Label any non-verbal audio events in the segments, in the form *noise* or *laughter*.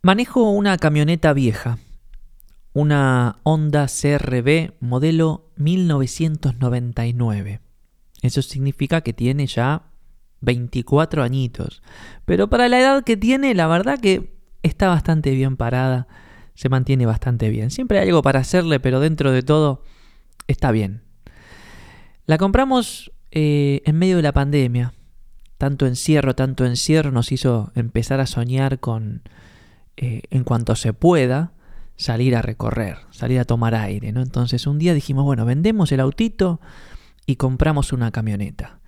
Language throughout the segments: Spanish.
Manejo una camioneta vieja, una Honda CRB modelo 1999. Eso significa que tiene ya 24 añitos. Pero para la edad que tiene, la verdad que está bastante bien parada, se mantiene bastante bien. Siempre hay algo para hacerle, pero dentro de todo está bien. La compramos eh, en medio de la pandemia. Tanto encierro, tanto encierro nos hizo empezar a soñar con, eh, en cuanto se pueda, salir a recorrer, salir a tomar aire. ¿no? Entonces un día dijimos, bueno, vendemos el autito y compramos una camioneta.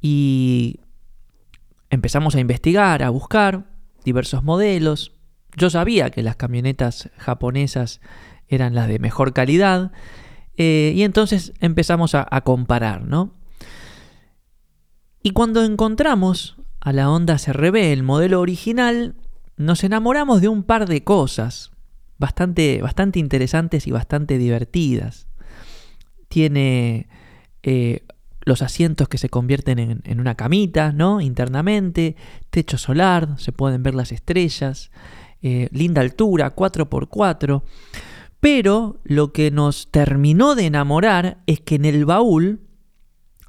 Y empezamos a investigar, a buscar diversos modelos. Yo sabía que las camionetas japonesas eran las de mejor calidad. Eh, y entonces empezamos a, a comparar, ¿no? Y cuando encontramos a la Honda CRB, el modelo original, nos enamoramos de un par de cosas bastante, bastante interesantes y bastante divertidas. Tiene eh, los asientos que se convierten en, una camita, ¿no? Internamente, techo solar, se pueden ver las estrellas, eh, linda altura, 4x4. Pero lo que nos terminó de enamorar es que en el baúl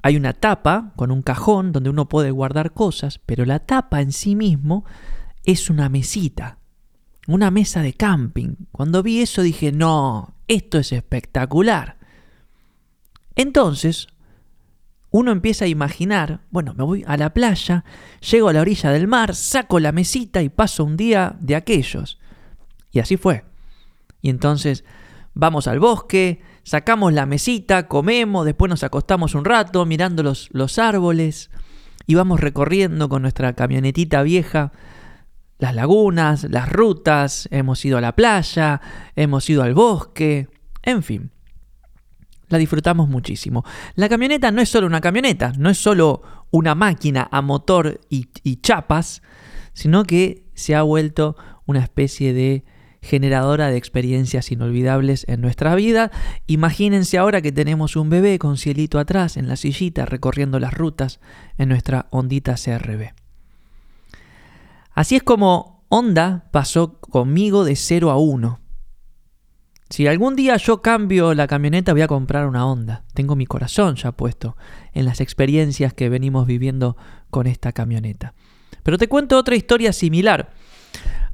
hay una tapa con un cajón donde uno puede guardar cosas, pero la tapa en sí mismo es una mesita, una mesa de camping. Cuando vi eso dije, no, esto es espectacular. Entonces, uno empieza a imaginar, bueno, me voy a la playa, llego a la orilla del mar, saco la mesita y paso un día de aquellos. Y así fue. Y entonces vamos al bosque, sacamos la mesita, comemos, después nos acostamos un rato mirando los, los árboles y vamos recorriendo con nuestra camionetita vieja las lagunas, las rutas, hemos ido a la playa, hemos ido al bosque, en fin. La disfrutamos muchísimo. La camioneta no es solo una camioneta, no es solo una máquina a motor y, chapas, sino que se ha vuelto una especie de generadora de experiencias inolvidables en nuestra vida. Imagínense ahora que tenemos un bebé con cielito atrás en la sillita recorriendo las rutas en nuestra ondita CRB. Así es como Honda pasó conmigo de 0 a 1. Si algún día yo cambio la camioneta voy a comprar una Honda. Tengo mi corazón ya puesto en las experiencias que venimos viviendo con esta camioneta. Pero te cuento otra historia similar.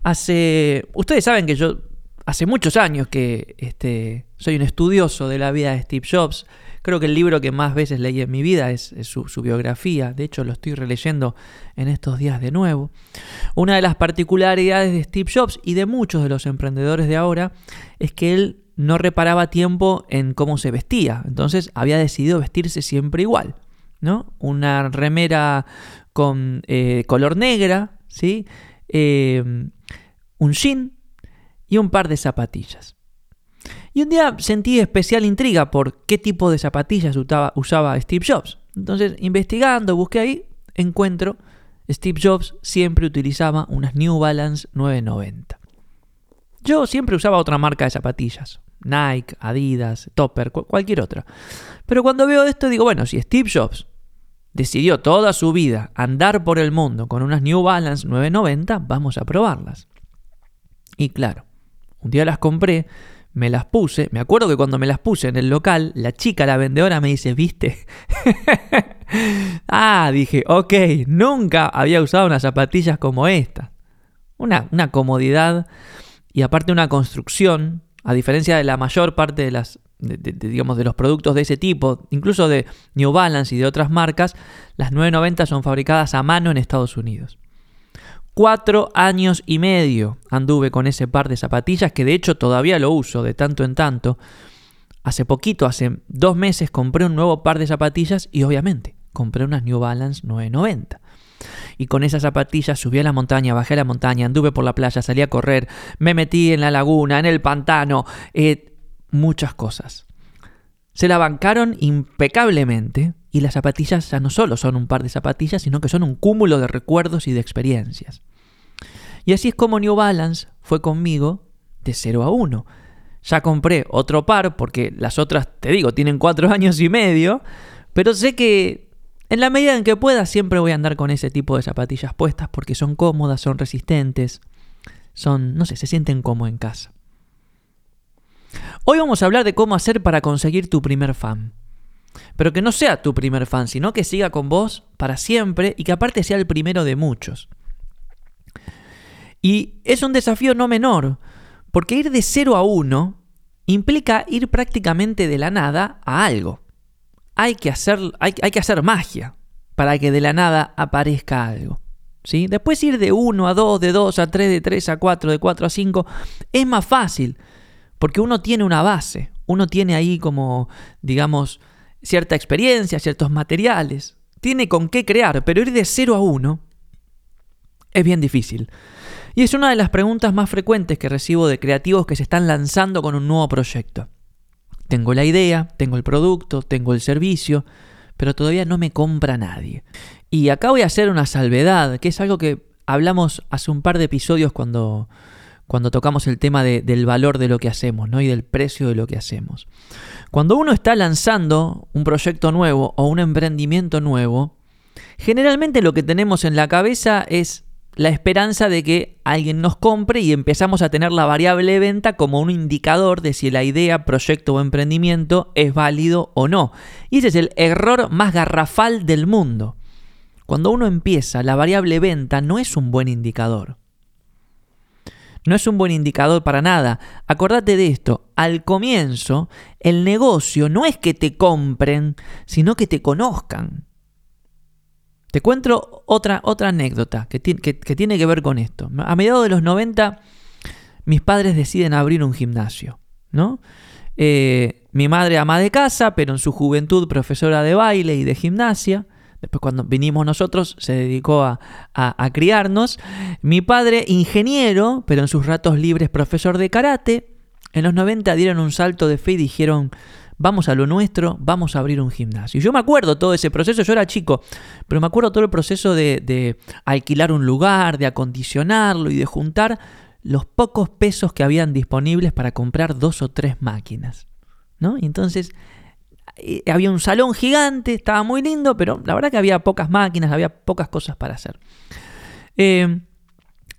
Hace. Ustedes saben que yo. Hace muchos años que este, soy un estudioso de la vida de Steve Jobs. Creo que el libro que más veces leí en mi vida es, su, biografía, de hecho lo estoy releyendo en estos días de nuevo. Una de las particularidades de Steve Jobs y de muchos de los emprendedores de ahora es que él no reparaba tiempo en cómo se vestía, entonces había decidido vestirse siempre igual. ¿no? Una remera con eh, color negra, ¿sí? Eh, un jean y un par de zapatillas. Y un día sentí especial intriga por qué tipo de zapatillas usaba, Steve Jobs. Entonces, investigando, busqué ahí, encuentro Steve Jobs siempre utilizaba unas New Balance 990. Yo siempre usaba otra marca de zapatillas, Nike, Adidas, Topper, cualquier otra. Pero cuando veo esto digo, bueno, si Steve Jobs decidió toda su vida andar por el mundo con unas New Balance 990, vamos a probarlas. Y claro, un día las compré me las puse. Me acuerdo que cuando me las puse en el local, la chica, la vendedora, me dice, ¿viste? *laughs* ah, dije, ok, nunca había usado unas zapatillas como esta. Una, una comodidad y aparte una construcción, a diferencia de la mayor parte de las digamos, de los productos de ese tipo, incluso de New Balance y de otras marcas, las 990 son fabricadas a mano en Estados Unidos. Cuatro años y medio anduve con ese par de zapatillas que de hecho todavía lo uso de tanto en tanto. Hace poquito, hace dos meses, compré un nuevo par de zapatillas y obviamente compré unas New Balance 990. Y con esas zapatillas subí a la montaña, bajé a la montaña, anduve por la playa, salí a correr, me metí en la laguna, en el pantano, eh, muchas cosas. Se la bancaron impecablemente y las zapatillas ya no solo son un par de zapatillas, sino que son un cúmulo de recuerdos y de experiencias. Y así es como New Balance fue conmigo de 0 a 1. Ya compré otro par porque las otras, te digo, tienen 4 *laughs* años y medio, pero sé que en la medida en que pueda siempre voy a andar con ese tipo de zapatillas puestas porque son cómodas, son resistentes, son, no sé, se sienten como en casa. Hoy vamos a hablar de cómo hacer para conseguir tu primer fan. Pero que no sea tu primer fan, sino que siga con vos para siempre y que aparte sea el primero de muchos. Y es un desafío no menor, porque ir de 0 a 1 implica ir prácticamente de la nada a algo. Hay que hacer, hay, que hacer magia para que de la nada aparezca algo. ¿sí? Después ir de 1 a 2, de 2 a 3, de 3 a 4, de 4 a 5, es más fácil, porque uno tiene una base, uno tiene ahí como, digamos, cierta experiencia, ciertos materiales, tiene con qué crear, pero ir de 0 a 1 es bien difícil. Y es una de las preguntas más frecuentes que recibo de creativos que se están lanzando con un nuevo proyecto. Tengo la idea, tengo el producto, tengo el servicio, pero todavía no me compra nadie. Y acá voy a hacer una salvedad, que es algo que hablamos hace un par de episodios cuando, cuando tocamos el tema del valor de lo que hacemos ¿no? y del precio de lo que hacemos. Cuando uno está lanzando un proyecto nuevo o un emprendimiento nuevo, generalmente lo que tenemos en la cabeza es la esperanza de que alguien nos compre y empezamos a tener la variable venta como un indicador de si la idea, proyecto o emprendimiento es válido o no. Y ese es el error más garrafal del mundo. Cuando uno empieza, la variable venta no es un buen indicador. No es un buen indicador para nada. Acordate de esto, al comienzo el negocio no es que te compren, sino que te conozcan. Te cuento otra, otra anécdota que, tiene que ver con esto. A mediados de los 90, mis padres deciden abrir un gimnasio, ¿no? Eh, mi madre ama de casa, pero en su juventud profesora de baile y de gimnasia. Después cuando vinimos nosotros se dedicó a, a, criarnos. Mi padre ingeniero, pero en sus ratos libres profesor de karate. En los 90 dieron un salto de fe y dijeron, vamos a lo nuestro, vamos a abrir un gimnasio. Yo me acuerdo todo ese proceso, yo era chico, pero me acuerdo todo el proceso de, alquilar un lugar, de acondicionarlo y de juntar los pocos pesos que habían disponibles para comprar dos o tres máquinas. ¿no? Entonces había un salón gigante, estaba muy lindo, pero la verdad que había pocas máquinas, había pocas cosas para hacer. Eh,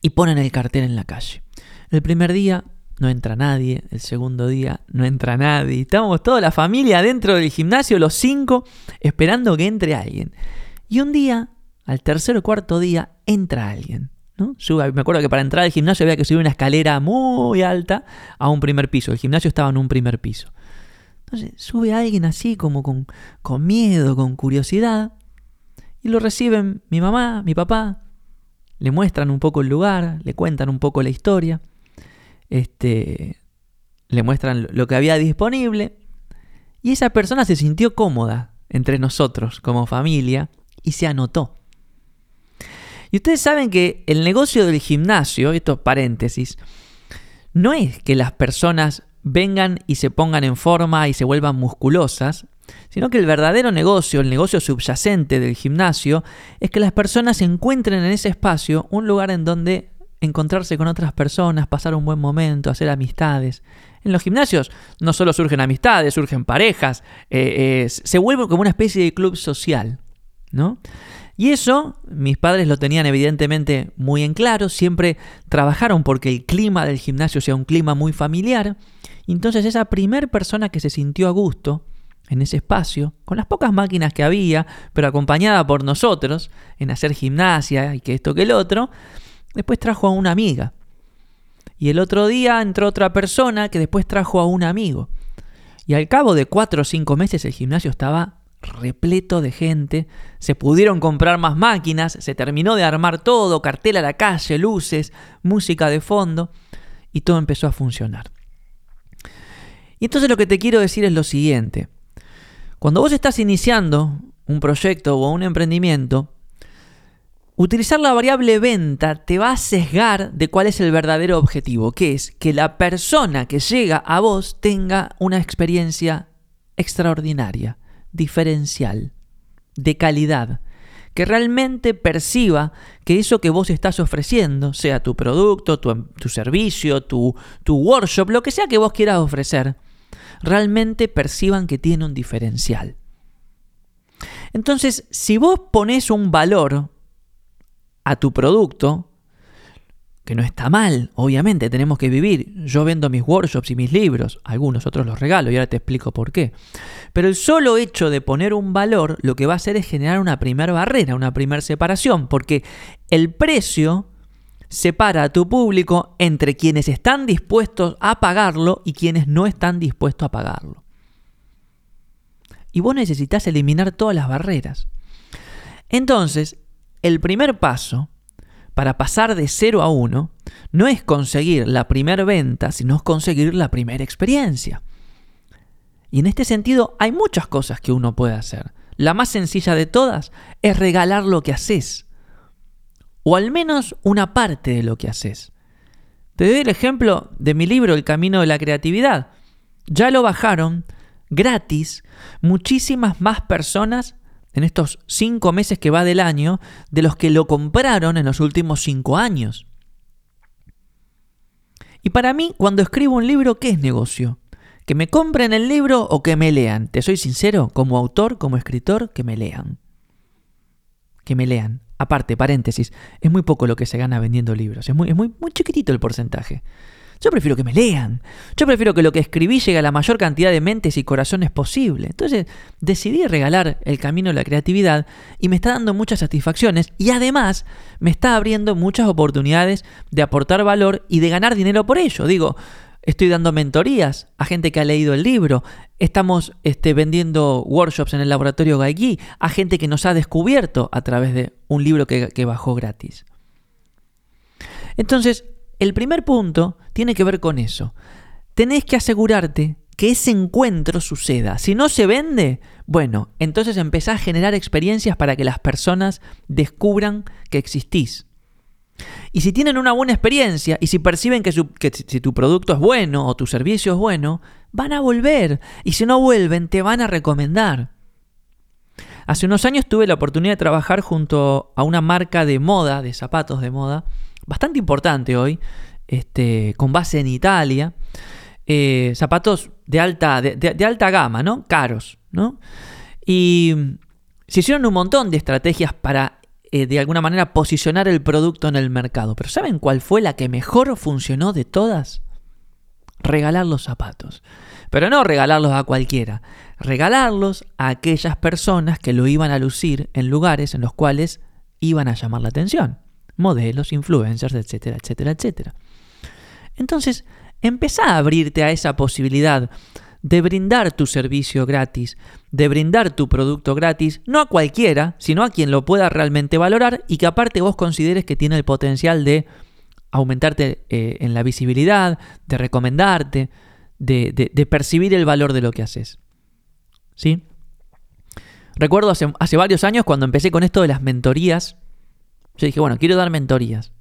y ponen el cartel en la calle. El primer día no entra nadie, el segundo día no entra nadie. Estamos toda la familia dentro del gimnasio, los cinco, esperando que entre alguien. Y un día, al tercer o cuarto día, entra alguien. ¿no? me acuerdo que para entrar al gimnasio había que subir una escalera muy alta a un primer piso. El gimnasio estaba en un primer piso. Entonces sube alguien así como con, con miedo, con curiosidad. Y lo reciben mi mamá, mi papá. Le muestran un poco el lugar, le cuentan un poco la historia este, le muestran lo que había disponible y esa persona se sintió cómoda entre nosotros como familia y se anotó. Y ustedes saben que el negocio del gimnasio, esto paréntesis, no es que las personas vengan y se pongan en forma y se vuelvan musculosas, sino que el verdadero negocio, el negocio subyacente del gimnasio, es que las personas encuentren en ese espacio un lugar en donde encontrarse con otras personas, pasar un buen momento, hacer amistades. En los gimnasios no solo surgen amistades, surgen parejas, eh, eh, se vuelve como una especie de club social, ¿no? Y eso mis padres lo tenían evidentemente muy en claro, siempre trabajaron porque el clima del gimnasio sea un clima muy familiar. entonces esa primer persona que se sintió a gusto en ese espacio, con las pocas máquinas que había, pero acompañada por nosotros en hacer gimnasia y que esto que el otro, Después trajo a una amiga. Y el otro día entró otra persona que después trajo a un amigo. Y al cabo de cuatro o cinco meses el gimnasio estaba repleto de gente, se pudieron comprar más máquinas, se terminó de armar todo, cartel a la calle, luces, música de fondo, y todo empezó a funcionar. Y entonces lo que te quiero decir es lo siguiente. Cuando vos estás iniciando un proyecto o un emprendimiento, Utilizar la variable venta te va a sesgar de cuál es el verdadero objetivo, que es que la persona que llega a vos tenga una experiencia extraordinaria, diferencial, de calidad, que realmente perciba que eso que vos estás ofreciendo, sea tu producto, tu, servicio, tu, tu workshop, lo que sea que vos quieras ofrecer, realmente perciban que tiene un diferencial. Entonces, si vos pones un valor a tu producto, que no está mal, obviamente, tenemos que vivir. Yo vendo mis workshops y mis libros, algunos otros los regalo y ahora te explico por qué. Pero el solo hecho de poner un valor lo que va a hacer es generar una primera barrera, una primera separación, porque el precio separa a tu público entre quienes están dispuestos a pagarlo y quienes no están dispuestos a pagarlo. Y vos necesitas eliminar todas las barreras. Entonces, el primer paso para pasar de 0 a 1 no es conseguir la primera venta, sino conseguir la primera experiencia. Y en este sentido hay muchas cosas que uno puede hacer. La más sencilla de todas es regalar lo que haces. O al menos una parte de lo que haces. Te doy el ejemplo de mi libro El Camino de la Creatividad. Ya lo bajaron gratis muchísimas más personas en estos cinco meses que va del año de los que lo compraron en los últimos cinco años. Y para mí, cuando escribo un libro, ¿qué es negocio? ¿Que me compren el libro o que me lean? Te soy sincero, como autor, como escritor, que me lean. Que me lean. Aparte, paréntesis, es muy poco lo que se gana vendiendo libros, es muy, es muy, muy chiquitito el porcentaje. Yo prefiero que me lean. Yo prefiero que lo que escribí llegue a la mayor cantidad de mentes y corazones posible. Entonces decidí regalar el camino de la creatividad y me está dando muchas satisfacciones y además me está abriendo muchas oportunidades de aportar valor y de ganar dinero por ello. Digo, estoy dando mentorías a gente que ha leído el libro, estamos este, vendiendo workshops en el laboratorio Gaigi a gente que nos ha descubierto a través de un libro que bajó gratis. Entonces, el primer punto tiene que ver con eso. Tenés que asegurarte que ese encuentro suceda. Si no se vende, bueno, entonces empezás a generar experiencias para que las personas descubran que existís. Y si tienen una buena experiencia y si perciben que, que, si tu producto es bueno o tu servicio es bueno, van a volver. Y si no vuelven, te van a recomendar. Hace unos años tuve la oportunidad de trabajar junto a una marca de moda, de zapatos de moda, bastante importante hoy, este, con base en Italia. Eh, zapatos de alta, de, alta gama, ¿no? Caros, ¿no? Y se hicieron un montón de estrategias para, eh, de alguna manera, posicionar el producto en el mercado. Pero ¿saben cuál fue la que mejor funcionó de todas? Regalar los zapatos. Pero no regalarlos a cualquiera, regalarlos a aquellas personas que lo iban a lucir en lugares en los cuales iban a llamar la atención modelos, influencers, etcétera, etcétera, etcétera. Entonces, empezá a abrirte a esa posibilidad de brindar tu servicio gratis, de brindar tu producto gratis, no a cualquiera, sino a quien lo pueda realmente valorar y que aparte vos consideres que tiene el potencial de aumentarte eh, en la visibilidad, de recomendarte, de, de, percibir el valor de lo que haces. ¿Sí? Recuerdo hace, hace varios años cuando empecé con esto de las mentorías, yo dije, bueno, quiero dar mentorías.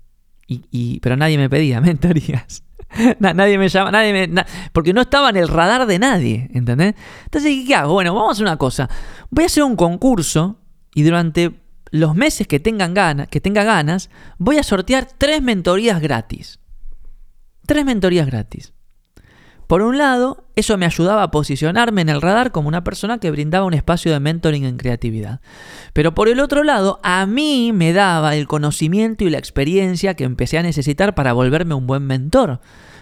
Y, pero nadie me pedía *laughs* mentorías. nadie me llama, nadie me, porque no estaba en el radar de nadie, ¿entendés? Entonces dije, ¿qué hago? Bueno, vamos a hacer una cosa. Voy a hacer un concurso y durante los meses que, tengan ganas, que tenga ganas, voy a sortear tres mentorías gratis. Tres mentorías gratis. Por un lado, eso me ayudaba a posicionarme en el radar como una persona que brindaba un espacio de mentoring en creatividad. Pero por el otro lado, a mí me daba el conocimiento y la experiencia que empecé a necesitar para volverme un buen mentor.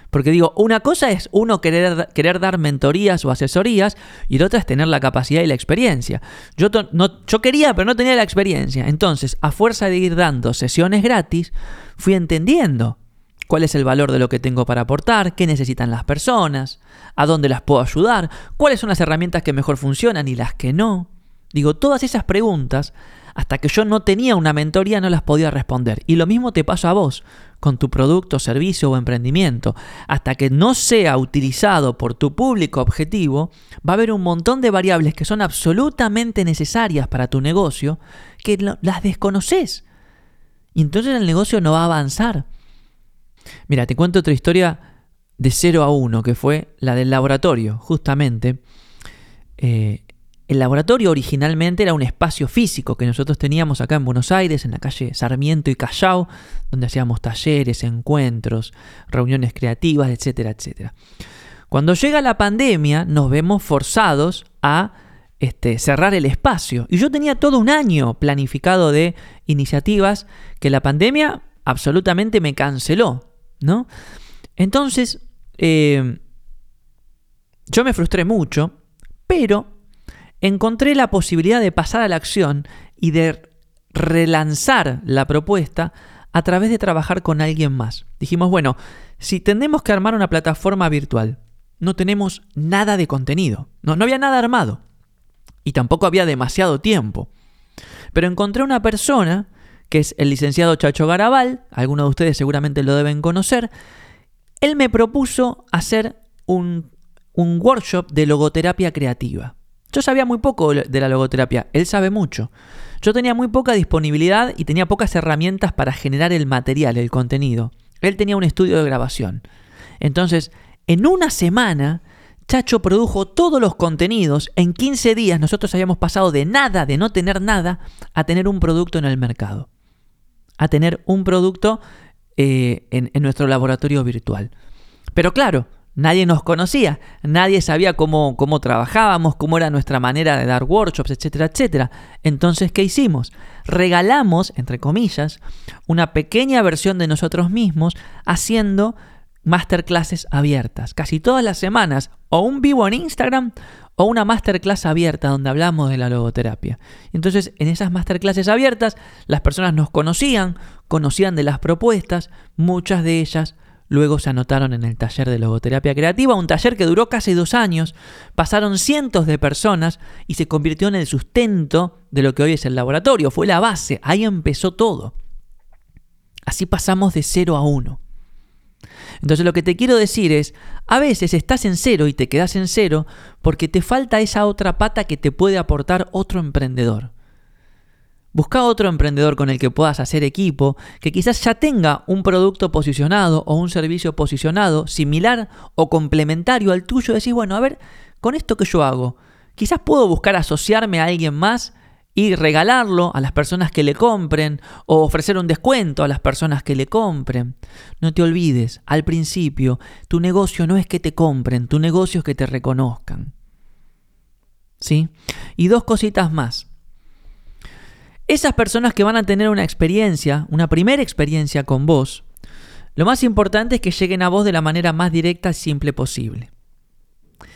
Porque digo, una cosa es uno querer, querer dar mentorías o asesorías y la otra es tener la capacidad y la experiencia. Yo, no, yo quería, pero no tenía la experiencia. Entonces, a fuerza de ir dando sesiones gratis, fui entendiendo cuál es el valor de lo que tengo para aportar, qué necesitan las personas, a dónde las puedo ayudar, cuáles son las herramientas que mejor funcionan y las que no. Digo, todas esas preguntas, hasta que yo no tenía una mentoría, no las podía responder. Y lo mismo te pasa a vos, con tu producto, servicio o emprendimiento. Hasta que no sea utilizado por tu público objetivo, va a haber un montón de variables que son absolutamente necesarias para tu negocio que las desconoces. Y entonces el negocio no va a avanzar. Mira, te cuento otra historia de 0 a 1, que fue la del laboratorio, justamente. Eh, el laboratorio originalmente era un espacio físico que nosotros teníamos acá en Buenos Aires, en la calle Sarmiento y Callao, donde hacíamos talleres, encuentros, reuniones creativas, etcétera, etcétera. Cuando llega la pandemia, nos vemos forzados a este, cerrar el espacio. Y yo tenía todo un año planificado de iniciativas que la pandemia absolutamente me canceló, ¿no? Entonces, eh, yo me frustré mucho, pero encontré la posibilidad de pasar a la acción y de relanzar la propuesta a través de trabajar con alguien más. Dijimos, bueno, si tenemos que armar una plataforma virtual, no tenemos nada de contenido, no, no había nada armado y tampoco había demasiado tiempo. Pero encontré una persona, que es el licenciado Chacho Garabal, algunos de ustedes seguramente lo deben conocer, él me propuso hacer un, un workshop de logoterapia creativa. Yo sabía muy poco de la logoterapia, él sabe mucho. Yo tenía muy poca disponibilidad y tenía pocas herramientas para generar el material, el contenido. Él tenía un estudio de grabación. Entonces, en una semana, Chacho produjo todos los contenidos. En 15 días nosotros habíamos pasado de nada, de no tener nada, a tener un producto en el mercado. A tener un producto eh, en, nuestro laboratorio virtual. Pero claro, Nadie nos conocía, nadie sabía cómo, cómo trabajábamos, cómo era nuestra manera de dar workshops, etcétera, etcétera. Entonces, ¿qué hicimos? Regalamos, entre comillas, una pequeña versión de nosotros mismos haciendo masterclasses abiertas. Casi todas las semanas, o un vivo en Instagram o una masterclass abierta donde hablamos de la logoterapia. Entonces, en esas masterclasses abiertas, las personas nos conocían, conocían de las propuestas, muchas de ellas Luego se anotaron en el taller de logoterapia creativa, un taller que duró casi dos años, pasaron cientos de personas y se convirtió en el sustento de lo que hoy es el laboratorio. Fue la base, ahí empezó todo. Así pasamos de cero a uno. Entonces lo que te quiero decir es, a veces estás en cero y te quedas en cero porque te falta esa otra pata que te puede aportar otro emprendedor. Busca otro emprendedor con el que puedas hacer equipo, que quizás ya tenga un producto posicionado o un servicio posicionado similar o complementario al tuyo. Decís, bueno, a ver, con esto que yo hago, quizás puedo buscar asociarme a alguien más y regalarlo a las personas que le compren o ofrecer un descuento a las personas que le compren. No te olvides, al principio, tu negocio no es que te compren, tu negocio es que te reconozcan. ¿Sí? Y dos cositas más. Esas personas que van a tener una experiencia, una primera experiencia con vos, lo más importante es que lleguen a vos de la manera más directa y simple posible.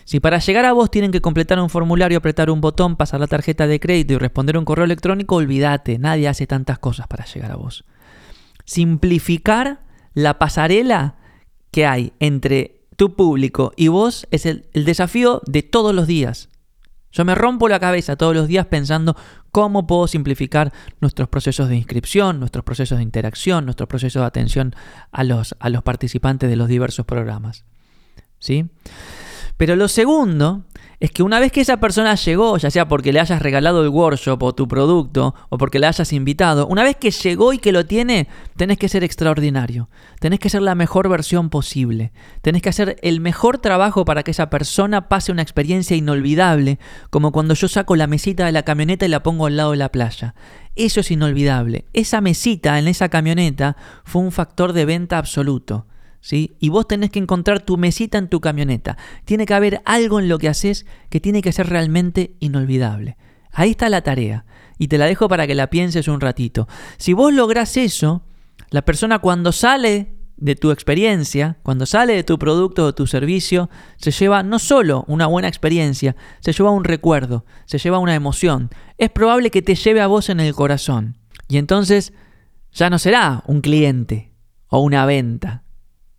Si para llegar a vos tienen que completar un formulario, apretar un botón, pasar la tarjeta de crédito y responder un correo electrónico, olvídate, nadie hace tantas cosas para llegar a vos. Simplificar la pasarela que hay entre tu público y vos es el, desafío de todos los días. Yo me rompo la cabeza todos los días pensando cómo puedo simplificar nuestros procesos de inscripción, nuestros procesos de interacción, nuestros procesos de atención a los, a los participantes de los diversos programas. ¿Sí? Pero lo segundo es que una vez que esa persona llegó, ya sea porque le hayas regalado el workshop o tu producto, o porque le hayas invitado, una vez que llegó y que lo tiene, tenés que ser extraordinario. Tenés que ser la mejor versión posible. Tenés que hacer el mejor trabajo para que esa persona pase una experiencia inolvidable, como cuando yo saco la mesita de la camioneta y la pongo al lado de la playa. Eso es inolvidable. Esa mesita en esa camioneta fue un factor de venta absoluto. Y vos tenés que encontrar tu mesita en tu camioneta. Tiene que haber algo en lo que haces que tiene que ser realmente inolvidable. Ahí está la tarea. Y te la dejo para que la pienses un ratito. Si vos lográs eso, la persona cuando sale de tu experiencia, cuando sale de tu producto o tu servicio, se lleva no solo una buena experiencia, se lleva un recuerdo, se lleva una emoción. Es probable que te lleve a vos en el corazón. Y entonces ya no será un cliente o una venta,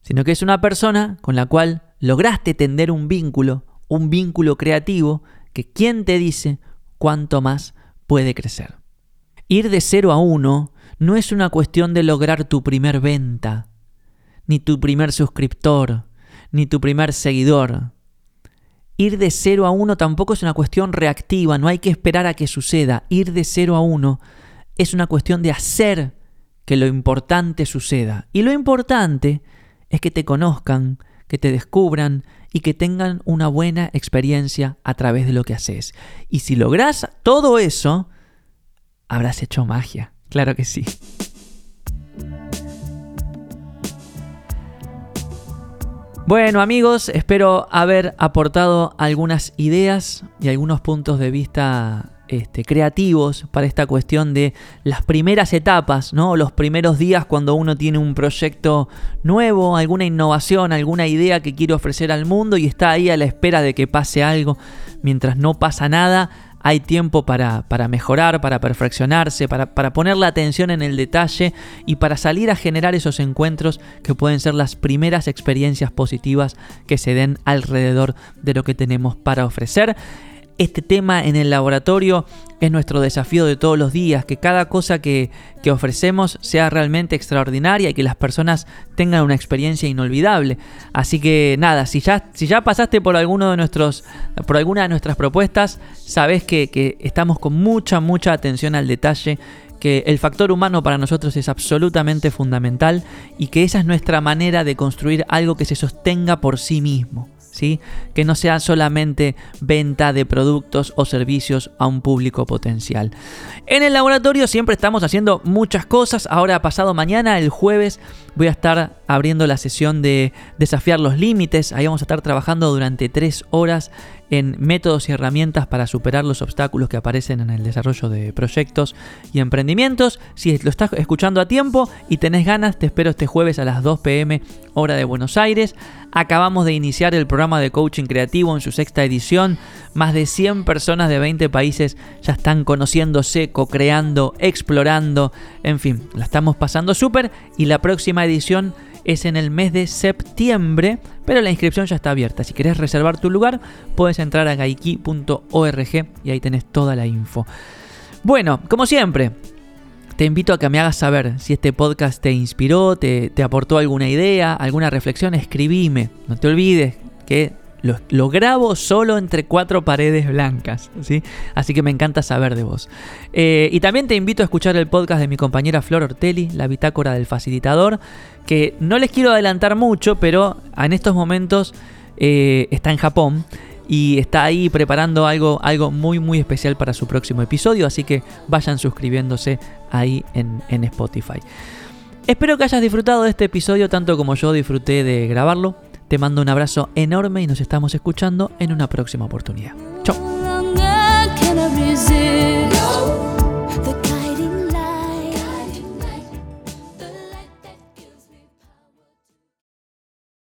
sino que es una persona con la cual lograste tender un vínculo, un vínculo creativo, que quien te dice cuánto más puede crecer. Ir de 0 a 1 no es una cuestión de lograr tu primer venta, ni tu primer suscriptor, ni tu primer seguidor. Ir de 0 a 1 tampoco es una cuestión reactiva, no hay que esperar a que suceda. Ir de 0 a 1 es una cuestión de hacer que lo importante suceda. Y lo importante es que te conozcan, que te descubran y que tengan una buena experiencia a través de lo que haces. Y si logras todo eso, habrás hecho magia. Claro que sí. Bueno amigos, espero haber aportado algunas ideas y algunos puntos de vista este, creativos para esta cuestión de las primeras etapas, ¿no? los primeros días cuando uno tiene un proyecto nuevo, alguna innovación, alguna idea que quiere ofrecer al mundo y está ahí a la espera de que pase algo. Mientras no pasa nada, hay tiempo para, mejorar, para perfeccionarse, para, para, poner la atención en el detalle y para salir a generar esos encuentros que pueden ser las primeras experiencias positivas que se den alrededor de lo que tenemos para ofrecer este tema en el laboratorio es nuestro desafío de todos los días, que cada cosa que, ofrecemos sea realmente extraordinaria y que las personas tengan una experiencia inolvidable. Así que nada, si ya, si ya pasaste por alguno de nuestros, por alguna de nuestras propuestas, sabes que, que estamos con mucha, mucha atención al detalle que el factor humano para nosotros es absolutamente fundamental y que esa es nuestra manera de construir algo que se sostenga por sí mismo. Que no sea solamente venta de productos o servicios a un público potencial. En el laboratorio siempre estamos haciendo muchas cosas. Ahora pasado mañana, el jueves, voy a estar abriendo la sesión de desafiar los límites. Ahí vamos a estar trabajando durante tres horas en métodos y herramientas para superar los obstáculos que aparecen en el desarrollo de proyectos y emprendimientos. Si lo estás escuchando a tiempo y tenés ganas, te espero este jueves a las 2 pm hora de Buenos Aires. Acabamos de iniciar el programa de coaching creativo en su sexta edición. Más de 100 personas de 20 países ya están conociéndose, co-creando, explorando. En fin, la estamos pasando súper y la próxima edición es en el mes de septiembre, pero la inscripción ya está abierta. Si querés reservar tu lugar, puedes entrar a gaiki.org y ahí tenés toda la info. Bueno, como siempre, te invito a que me hagas saber si este podcast te inspiró, te, te aportó alguna idea, alguna reflexión, escribime. No te olvides que lo, grabo solo entre cuatro paredes blancas, ¿sí? Así que me encanta saber de vos. Eh, y también te invito a escuchar el podcast de mi compañera Flor Ortelli, La Bitácora del Facilitador, que no les quiero adelantar mucho, pero en estos momentos eh, está en Japón y está ahí preparando algo, algo muy muy especial para su próximo episodio, así que vayan suscribiéndose ahí en, en Spotify. Espero que hayas disfrutado de este episodio tanto como yo disfruté de grabarlo. Te mando un abrazo enorme y nos estamos escuchando en una próxima oportunidad. Chao.